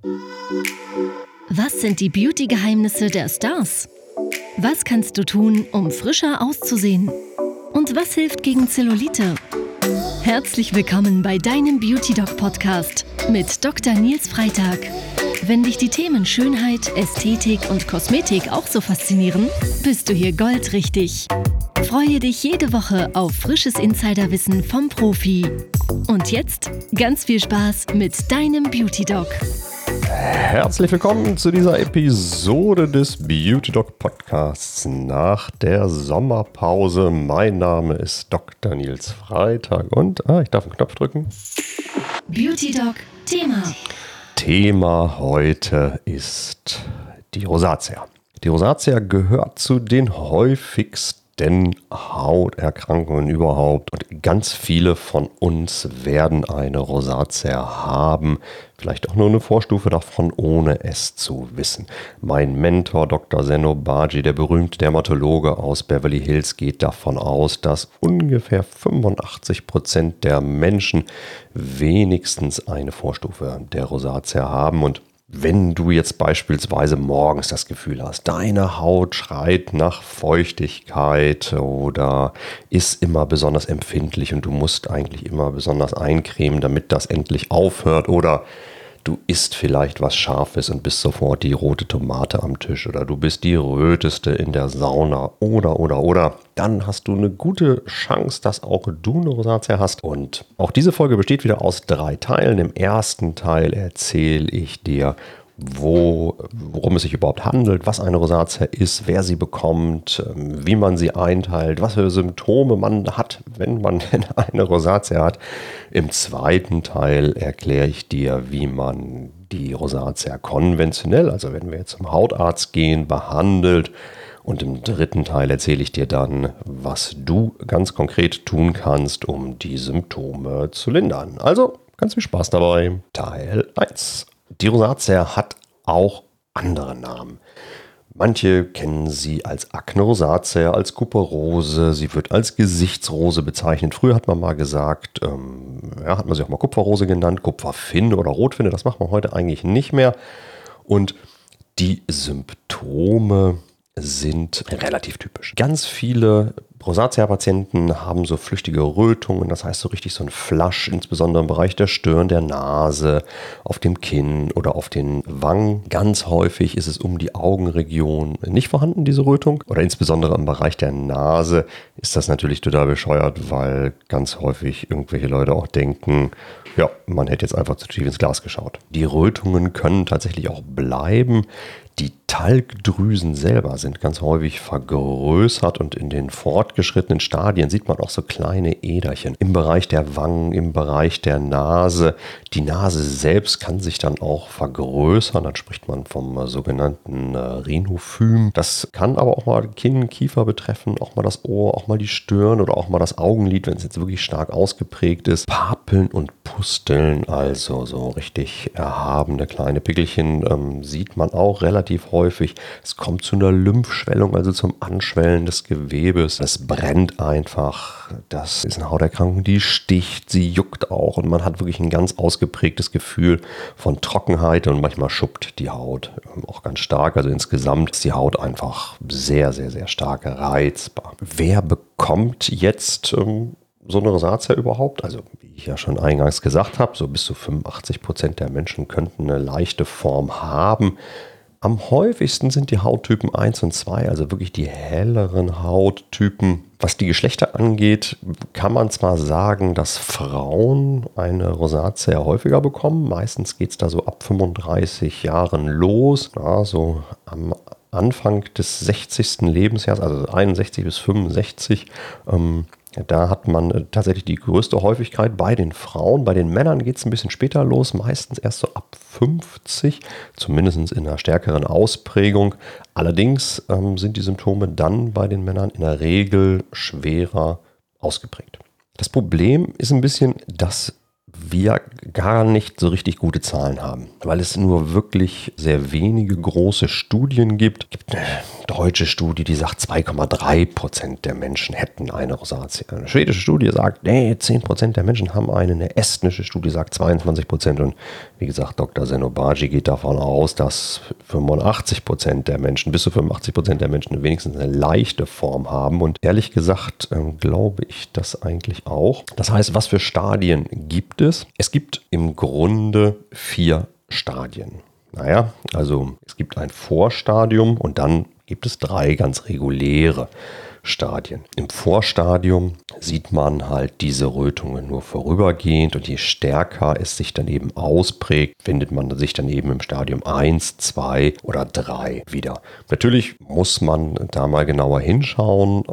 Was sind die Beauty-Geheimnisse der Stars? Was kannst du tun, um frischer auszusehen? Und was hilft gegen Zellulite? Herzlich willkommen bei deinem Beauty Doc Podcast mit Dr. Nils Freitag. Wenn dich die Themen Schönheit, Ästhetik und Kosmetik auch so faszinieren, bist du hier goldrichtig. Freue dich jede Woche auf frisches Insiderwissen vom Profi. Und jetzt ganz viel Spaß mit deinem Beauty Doc. Herzlich willkommen zu dieser Episode des Beauty Doc Podcasts nach der Sommerpause. Mein Name ist Dr. Nils Freitag und ah, ich darf einen Knopf drücken. Beauty Doc Thema. Thema heute ist die Rosatia. Die Rosatia gehört zu den häufigsten denn Hauterkrankungen überhaupt und ganz viele von uns werden eine Rosatia haben, vielleicht auch nur eine Vorstufe davon, ohne es zu wissen. Mein Mentor Dr. Zeno Baji, der berühmte Dermatologe aus Beverly Hills, geht davon aus, dass ungefähr 85 Prozent der Menschen wenigstens eine Vorstufe der Rosatia haben und wenn du jetzt beispielsweise morgens das Gefühl hast, deine Haut schreit nach Feuchtigkeit oder ist immer besonders empfindlich und du musst eigentlich immer besonders eincremen, damit das endlich aufhört oder du isst vielleicht was Scharfes und bist sofort die rote Tomate am Tisch oder du bist die röteste in der Sauna oder oder oder, dann hast du eine gute Chance, dass auch du eine Rosatia hast. Und auch diese Folge besteht wieder aus drei Teilen. Im ersten Teil erzähle ich dir, wo, worum es sich überhaupt handelt, was eine Rosatia ist, wer sie bekommt, ähm, wie man sie einteilt, was für Symptome man hat, wenn man eine Rosatia hat. Im zweiten Teil erkläre ich dir, wie man die Rosatia konventionell, also wenn wir jetzt zum Hautarzt gehen, behandelt. Und im dritten Teil erzähle ich dir dann, was du ganz konkret tun kannst, um die Symptome zu lindern. Also ganz viel Spaß dabei. Teil 1. Die Rosatia hat auch andere Namen. Manche kennen sie als Akne rosacea, als Kupferrose, sie wird als Gesichtsrose bezeichnet. Früher hat man mal gesagt, ähm, ja, hat man sie auch mal Kupferrose genannt, Kupferfinne oder Rotfinne, das macht man heute eigentlich nicht mehr. Und die Symptome sind relativ typisch. Ganz viele Rosatia-Patienten haben so flüchtige Rötungen, das heißt so richtig so ein Flasch, insbesondere im Bereich der Stirn, der Nase, auf dem Kinn oder auf den Wangen. Ganz häufig ist es um die Augenregion nicht vorhanden, diese Rötung. Oder insbesondere im Bereich der Nase ist das natürlich total bescheuert, weil ganz häufig irgendwelche Leute auch denken, ja, man hätte jetzt einfach zu tief ins Glas geschaut. Die Rötungen können tatsächlich auch bleiben. Die Talgdrüsen selber sind ganz häufig vergrößert und in den fortgeschrittenen Stadien sieht man auch so kleine Äderchen im Bereich der Wangen, im Bereich der Nase. Die Nase selbst kann sich dann auch vergrößern, dann spricht man vom sogenannten äh, Rhinophym. Das kann aber auch mal Kinn, Kiefer betreffen, auch mal das Ohr, auch mal die Stirn oder auch mal das Augenlid, wenn es jetzt wirklich stark ausgeprägt ist. Papeln und Pusteln, also so richtig erhabene kleine Pickelchen, ähm, sieht man auch relativ relativ häufig. Es kommt zu einer Lymphschwellung, also zum Anschwellen des Gewebes. Es brennt einfach. Das ist eine Hauterkrankung, die sticht, sie juckt auch und man hat wirklich ein ganz ausgeprägtes Gefühl von Trockenheit und manchmal schuppt die Haut ähm, auch ganz stark. Also insgesamt ist die Haut einfach sehr, sehr, sehr stark reizbar. Wer bekommt jetzt ähm, so eine Rosatia überhaupt? Also, wie ich ja schon eingangs gesagt habe, so bis zu 85 Prozent der Menschen könnten eine leichte Form haben. Am häufigsten sind die Hauttypen 1 und 2, also wirklich die helleren Hauttypen. Was die Geschlechter angeht, kann man zwar sagen, dass Frauen eine Rosatia häufiger bekommen. Meistens geht es da so ab 35 Jahren los. Ja, so am Anfang des 60. Lebensjahres, also 61 bis 65, ähm, da hat man äh, tatsächlich die größte Häufigkeit bei den Frauen. Bei den Männern geht es ein bisschen später los, meistens erst so ab 50, zumindest in einer stärkeren Ausprägung. Allerdings ähm, sind die Symptome dann bei den Männern in der Regel schwerer ausgeprägt. Das Problem ist ein bisschen, dass wir gar nicht so richtig gute Zahlen haben, weil es nur wirklich sehr wenige große Studien gibt. Es gibt eine deutsche Studie, die sagt, 2,3 Prozent der Menschen hätten eine Rosatia. Eine schwedische Studie sagt, nee, 10 Prozent der Menschen haben eine. Eine estnische Studie sagt 22 Prozent. Und wie gesagt, Dr. Zenobaji geht davon aus, dass 85 Prozent der Menschen, bis zu 85 Prozent der Menschen wenigstens eine leichte Form haben. Und ehrlich gesagt ähm, glaube ich das eigentlich auch. Das heißt, was für Stadien gibt es? Es gibt im Grunde vier Stadien. Naja, also es gibt ein Vorstadium und dann gibt es drei ganz reguläre Stadien. Im Vorstadium sieht man halt diese Rötungen nur vorübergehend und je stärker es sich dann eben ausprägt, findet man sich dann eben im Stadium 1, 2 oder 3 wieder. Natürlich muss man da mal genauer hinschauen,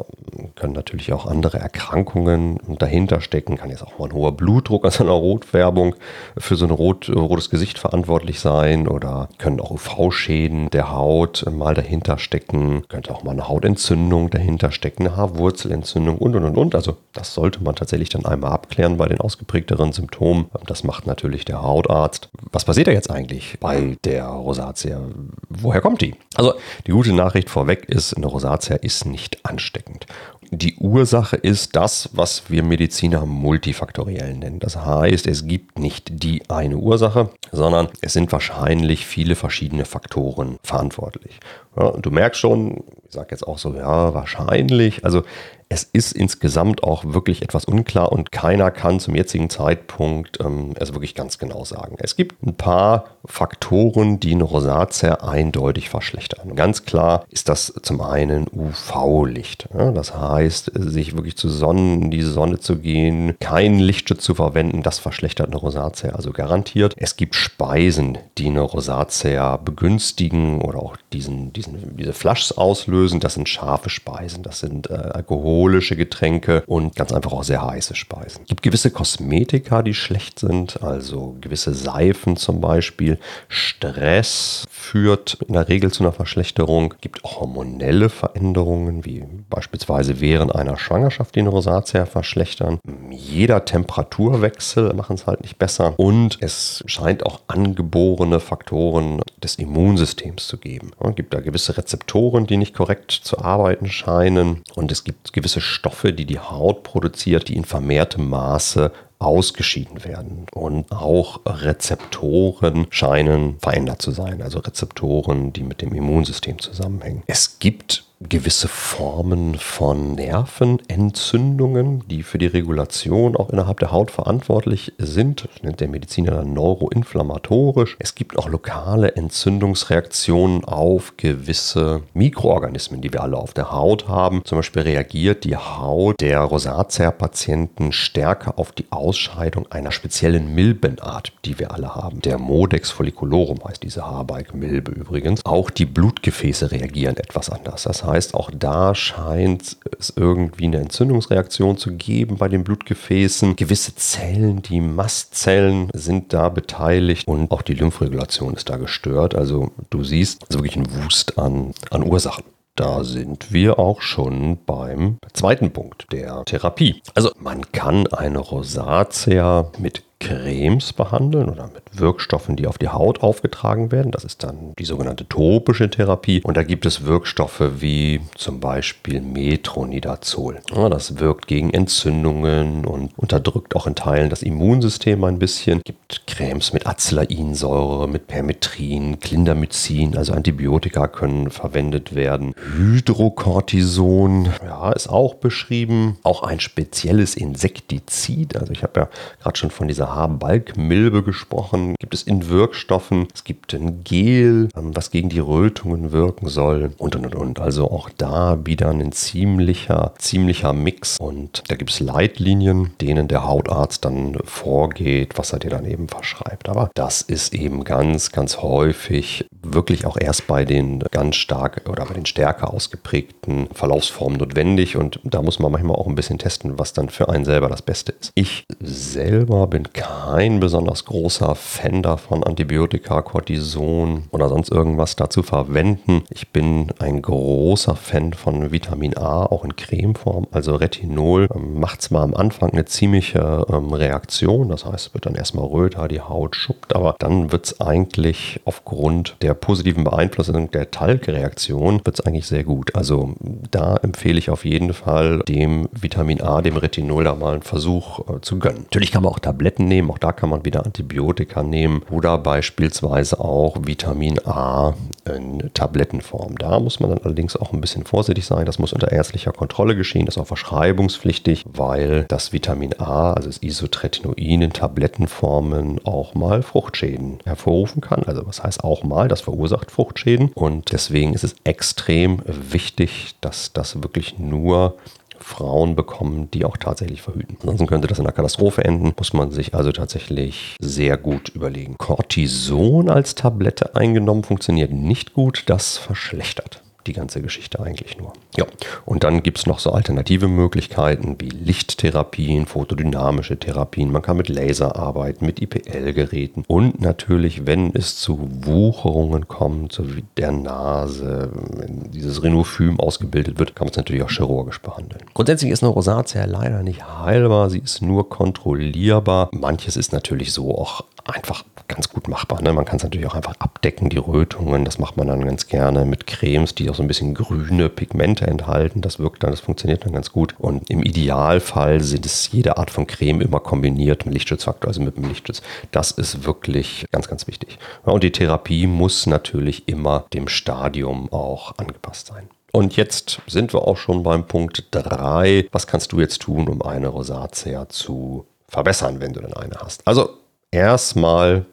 können natürlich auch andere Erkrankungen dahinter stecken, kann jetzt auch mal ein hoher Blutdruck, also eine Rotfärbung für so ein rot, rotes Gesicht verantwortlich sein oder können auch UV-Schäden der Haut mal dahinter stecken, könnte auch mal eine Hautentzündung dahinter stecken, eine Haarwurzelentzündung und und und und. Also das sollte man tatsächlich dann einmal abklären bei den ausgeprägteren Symptomen. Das macht natürlich der Hautarzt. Was passiert da jetzt eigentlich bei der Rosatia? Woher kommt die? Also die gute Nachricht vorweg ist, eine Rosatia ist nicht ansteckend. Die Ursache ist das, was wir Mediziner multifaktoriell nennen. Das heißt, es gibt nicht die eine Ursache, sondern es sind wahrscheinlich viele verschiedene Faktoren verantwortlich. Ja, du merkst schon, ich sage jetzt auch so, ja, wahrscheinlich. Also es ist insgesamt auch wirklich etwas unklar und keiner kann zum jetzigen Zeitpunkt ähm, es wirklich ganz genau sagen. Es gibt ein paar Faktoren, die eine Rosatia eindeutig verschlechtern. Ganz klar ist das zum einen UV-Licht. Ja, das heißt, sich wirklich zu Sonnen, in die Sonne zu gehen, keinen Lichtschutz zu verwenden, das verschlechtert eine Rosatia also garantiert. Es gibt Speisen, die eine Rosatia begünstigen oder auch diesen, diesen, diese Flaschs auslösen. Das sind scharfe Speisen, das sind äh, Alkohol alkoholische Getränke und ganz einfach auch sehr heiße Speisen. Es gibt gewisse Kosmetika, die schlecht sind, also gewisse Seifen zum Beispiel. Stress führt in der Regel zu einer Verschlechterung. Es gibt hormonelle Veränderungen, wie beispielsweise während einer Schwangerschaft, eine Rosatia verschlechtern. Jeder Temperaturwechsel machen es halt nicht besser. Und es scheint auch angeborene Faktoren des Immunsystems zu geben. Es gibt da gewisse Rezeptoren, die nicht korrekt zu arbeiten scheinen. Und es gibt gewisse gewisse Stoffe, die die Haut produziert, die in vermehrtem Maße ausgeschieden werden. Und auch Rezeptoren scheinen verändert zu sein, also Rezeptoren, die mit dem Immunsystem zusammenhängen. Es gibt gewisse Formen von Nervenentzündungen, die für die Regulation auch innerhalb der Haut verantwortlich sind. Das nennt der Mediziner dann neuroinflammatorisch. Es gibt auch lokale Entzündungsreaktionen auf gewisse Mikroorganismen, die wir alle auf der Haut haben. Zum Beispiel reagiert die Haut der Rosatia-Patienten stärker auf die Ausscheidung einer speziellen Milbenart, die wir alle haben. Der Modex folliculorum heißt diese Haarbalg-Milbe übrigens. Auch die Blutgefäße reagieren etwas anders. Das heißt, auch da scheint es irgendwie eine Entzündungsreaktion zu geben bei den Blutgefäßen. Gewisse Zellen, die Mastzellen, sind da beteiligt und auch die Lymphregulation ist da gestört. Also du siehst, es ist wirklich ein Wust an, an Ursachen. Da sind wir auch schon beim zweiten Punkt der Therapie. Also man kann eine Rosatia mit Cremes behandeln oder mit Wirkstoffen, die auf die Haut aufgetragen werden. Das ist dann die sogenannte topische Therapie. Und da gibt es Wirkstoffe wie zum Beispiel Metronidazol. Ja, das wirkt gegen Entzündungen und unterdrückt auch in Teilen das Immunsystem ein bisschen. Es gibt Cremes mit Acelainsäure, mit Permetrin, Clindamycin, also Antibiotika können verwendet werden. Hydrocortison, ja, ist auch beschrieben. Auch ein spezielles Insektizid. Also ich habe ja gerade schon von dieser dieser Haarbalgmilbe gesprochen. Gibt es in Wirkstoffen. Es gibt ein Gel, ähm, was gegen die Rötungen wirken soll und und und und. Also auch da wieder ein ziemlicher, ziemlicher Mix. Und da gibt es Leitlinien, denen der Hautarzt dann vorgeht, was er dir dann eben verschreibt. Aber das ist eben ganz, ganz häufig wirklich auch erst bei den ganz stark oder bei den stärker ausgeprägten Verlaufsformen notwendig und da muss man manchmal auch ein bisschen testen, was dann für einen selber das Beste ist. Ich selber bin kein besonders großer Fan davon, Antibiotika, Cortison oder sonst irgendwas dazu verwenden. Ich bin ein großer Fan von Vitamin A, auch in Cremeform. Also Retinol ähm, macht zwar am Anfang eine ziemliche ähm, Reaktion, das heißt, es wird dann erstmal röter, die Haut schuppt, aber dann wird es eigentlich aufgrund der positiven Beeinflussung der Talgreaktion wird es eigentlich sehr gut. Also da empfehle ich auf jeden Fall dem Vitamin A, dem Retinol da mal einen Versuch äh, zu gönnen. Natürlich kann man auch Tabletten nehmen, auch da kann man wieder Antibiotika nehmen oder beispielsweise auch Vitamin A in Tablettenform. Da muss man dann allerdings auch ein bisschen vorsichtig sein. Das muss unter ärztlicher Kontrolle geschehen, das ist auch verschreibungspflichtig, weil das Vitamin A, also das Isotretinoin in Tablettenformen auch mal Fruchtschäden hervorrufen kann. Also was heißt auch mal, das verursacht Fruchtschäden und deswegen ist es extrem wichtig, dass das wirklich nur Frauen bekommen, die auch tatsächlich verhüten. Ansonsten könnte das in einer Katastrophe enden, muss man sich also tatsächlich sehr gut überlegen. Cortison als Tablette eingenommen funktioniert nicht gut, das verschlechtert die ganze Geschichte eigentlich nur. Ja, und dann gibt es noch so alternative Möglichkeiten wie Lichttherapien, photodynamische Therapien. Man kann mit Laser arbeiten, mit IPL-Geräten und natürlich, wenn es zu Wucherungen kommt, so wie der Nase, wenn dieses Rhinophym ausgebildet wird, kann man es natürlich auch chirurgisch behandeln. Grundsätzlich ist eine Rosatia leider nicht heilbar, sie ist nur kontrollierbar. Manches ist natürlich so auch einfach ganz gut machbar. Ne? Man kann es natürlich auch einfach abdecken, die Rötungen. Das macht man dann ganz gerne mit Cremes, die auch so ein bisschen grüne Pigmente enthalten. Das wirkt dann, das funktioniert dann ganz gut. Und im Idealfall sind es jede Art von Creme immer kombiniert mit Lichtschutzfaktor, also mit dem Lichtschutz. Das ist wirklich ganz, ganz wichtig. und die Therapie muss natürlich immer dem Stadium auch angepasst sein. Und jetzt sind wir auch schon beim Punkt 3. Was kannst du jetzt tun, um eine Rosatia zu verbessern, wenn du denn eine hast? Also erstmal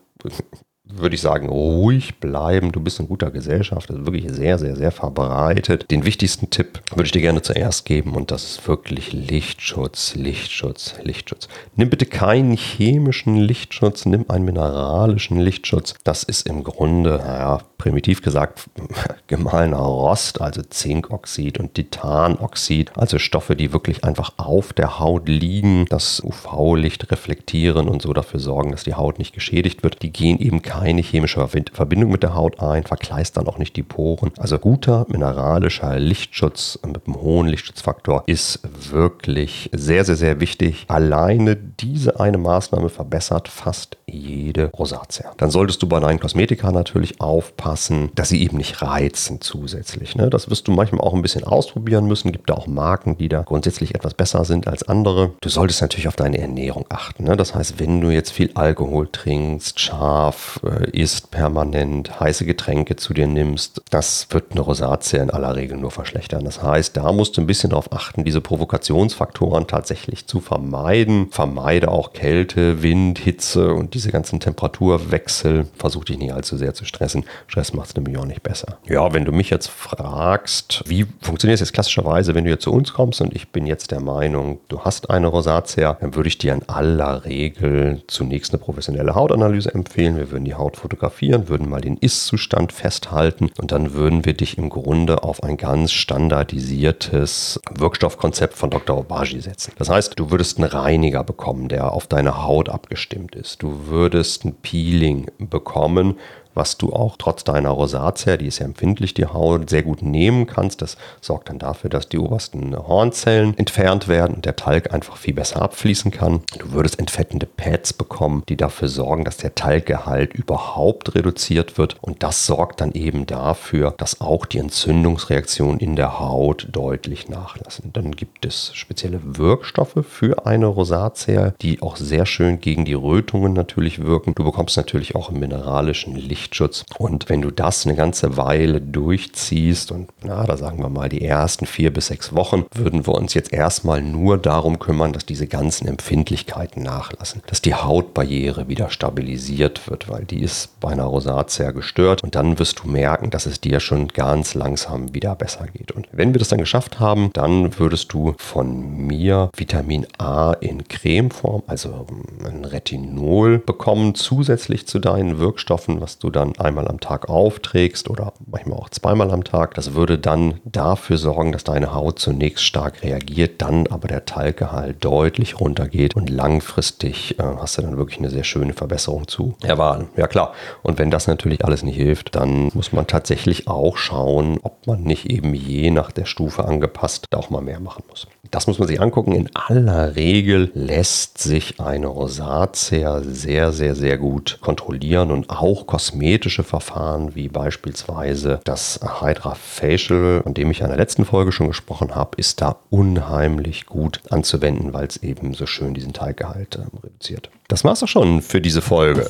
würde ich sagen, ruhig bleiben. Du bist in guter Gesellschaft. Das ist wirklich sehr, sehr, sehr verbreitet. Den wichtigsten Tipp würde ich dir gerne zuerst geben und das ist wirklich Lichtschutz, Lichtschutz, Lichtschutz. Nimm bitte keinen chemischen Lichtschutz, nimm einen mineralischen Lichtschutz. Das ist im Grunde, naja, primitiv gesagt, gemahlener Rost, also Zinkoxid und Titanoxid, also Stoffe, die wirklich einfach auf der Haut liegen, das UV-Licht reflektieren und so dafür sorgen, dass die Haut nicht geschädigt wird. Die gehen eben keine chemische Verbindung mit der Haut ein, verkleistern auch nicht die Poren. Also guter mineralischer Lichtschutz mit einem hohen Lichtschutzfaktor ist wirklich sehr, sehr, sehr wichtig. Alleine diese eine Maßnahme verbessert fast jede Rosatia. Dann solltest du bei deinen Kosmetika natürlich aufpassen, dass sie eben nicht reizen zusätzlich. Ne? Das wirst du manchmal auch ein bisschen ausprobieren müssen. Gibt da auch Marken, die da grundsätzlich etwas besser sind als andere. Du solltest natürlich auf deine Ernährung achten. Ne? Das heißt, wenn du jetzt viel Alkohol trinkst, scharf, äh, isst permanent, heiße Getränke zu dir nimmst, das wird eine Rosatia in aller Regel nur verschlechtern. Das heißt, da musst du ein bisschen darauf achten, diese Provokationsfaktoren tatsächlich zu vermeiden. Vermeide auch Kälte, Wind, Hitze und diese ganzen Temperaturwechsel. Versuch dich nicht allzu sehr zu stressen. Stress macht es nämlich auch nicht besser. Ja, wenn du mich jetzt fragst, wie funktioniert es jetzt klassischerweise, wenn du jetzt zu uns kommst und ich bin jetzt der Meinung, du hast eine Rosatia, dann würde ich dir in aller Regel zunächst eine professionelle Hautanalyse empfehlen. Wir würden die Haut fotografieren, würden mal den Ist-Zustand festhalten und dann würden wir dich im Grunde auf ein ganz standardisiertes Wirkstoffkonzept von Dr. Obagi setzen. Das heißt, du würdest einen Reiniger bekommen, der auf deine Haut abgestimmt ist. Du würdest ein Peeling bekommen, was du auch trotz deiner Rosatia, die ist ja empfindlich, die Haut, sehr gut nehmen kannst. Das sorgt dann dafür, dass die obersten Hornzellen entfernt werden und der Talg einfach viel besser abfließen kann. Du würdest entfettende Pads bekommen, die dafür sorgen, dass der Talggehalt überhaupt reduziert wird. Und das sorgt dann eben dafür, dass auch die Entzündungsreaktionen in der Haut deutlich nachlassen. Dann gibt es spezielle Wirkstoffe für eine Rosatia, die auch sehr schön gegen die Rötungen natürlich wirken. Du bekommst natürlich auch im mineralischen Licht Lichtschutz. Und wenn du das eine ganze Weile durchziehst und na, da sagen wir mal die ersten vier bis sechs Wochen, würden wir uns jetzt erstmal nur darum kümmern, dass diese ganzen Empfindlichkeiten nachlassen, dass die Hautbarriere wieder stabilisiert wird, weil die ist bei einer Rosatia gestört und dann wirst du merken, dass es dir schon ganz langsam wieder besser geht. Und wenn wir das dann geschafft haben, dann würdest du von mir Vitamin A in Cremeform, also ein Retinol bekommen, zusätzlich zu deinen Wirkstoffen, was du dann einmal am Tag aufträgst oder manchmal auch zweimal am Tag. Das würde dann dafür sorgen, dass deine Haut zunächst stark reagiert, dann aber der Talggehalt deutlich runtergeht und langfristig äh, hast du dann wirklich eine sehr schöne Verbesserung zu erwarten. Ja klar. Und wenn das natürlich alles nicht hilft, dann muss man tatsächlich auch schauen, ob man nicht eben je nach der Stufe angepasst auch mal mehr machen muss. Das muss man sich angucken. In aller Regel lässt sich eine Rosatia sehr, sehr, sehr gut kontrollieren und auch kosmetische Verfahren wie beispielsweise das Hydra Facial, von dem ich in der letzten Folge schon gesprochen habe, ist da unheimlich gut anzuwenden, weil es eben so schön diesen Teiggehalt äh, reduziert. Das war's auch schon für diese Folge.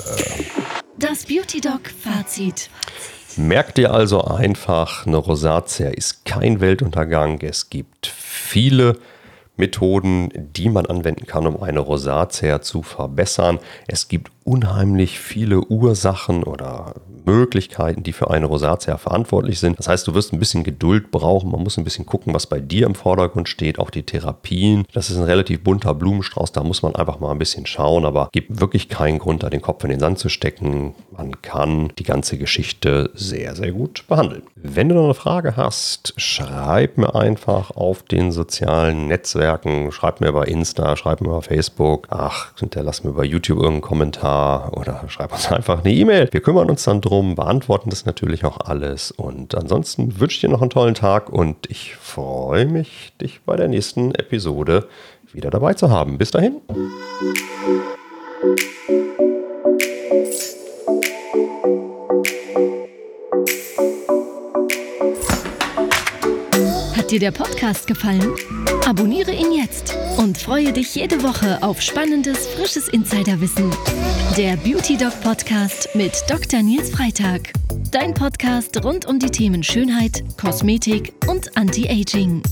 Das Beauty Doc Fazit. Merkt ihr also einfach, eine Rosatia ist kein Weltuntergang. Es gibt viele Methoden, die man anwenden kann, um eine Rosatia zu verbessern. Es gibt unheimlich viele Ursachen oder Möglichkeiten, die für eine Rosatia verantwortlich sind. Das heißt, du wirst ein bisschen Geduld brauchen. Man muss ein bisschen gucken, was bei dir im Vordergrund steht. Auch die Therapien. Das ist ein relativ bunter Blumenstrauß. Da muss man einfach mal ein bisschen schauen. Aber gibt wirklich keinen Grund, da den Kopf in den Sand zu stecken. Man kann die ganze Geschichte sehr, sehr gut behandeln. Wenn du noch eine Frage hast, schreib mir einfach auf den sozialen Netzwerken. Schreib mir bei Insta, schreib mir bei Facebook. Ach, hinterlass mir bei YouTube irgendeinen Kommentar oder schreib uns einfach eine E-Mail. Wir kümmern uns dann drum, beantworten das natürlich auch alles. Und ansonsten wünsche ich dir noch einen tollen Tag und ich freue mich, dich bei der nächsten Episode wieder dabei zu haben. Bis dahin. Hat dir der Podcast gefallen? Abonniere ihn jetzt und freue dich jede Woche auf spannendes, frisches Insiderwissen. Der Beauty Doc Podcast mit Dr. Nils Freitag. Dein Podcast rund um die Themen Schönheit, Kosmetik und Anti-Aging.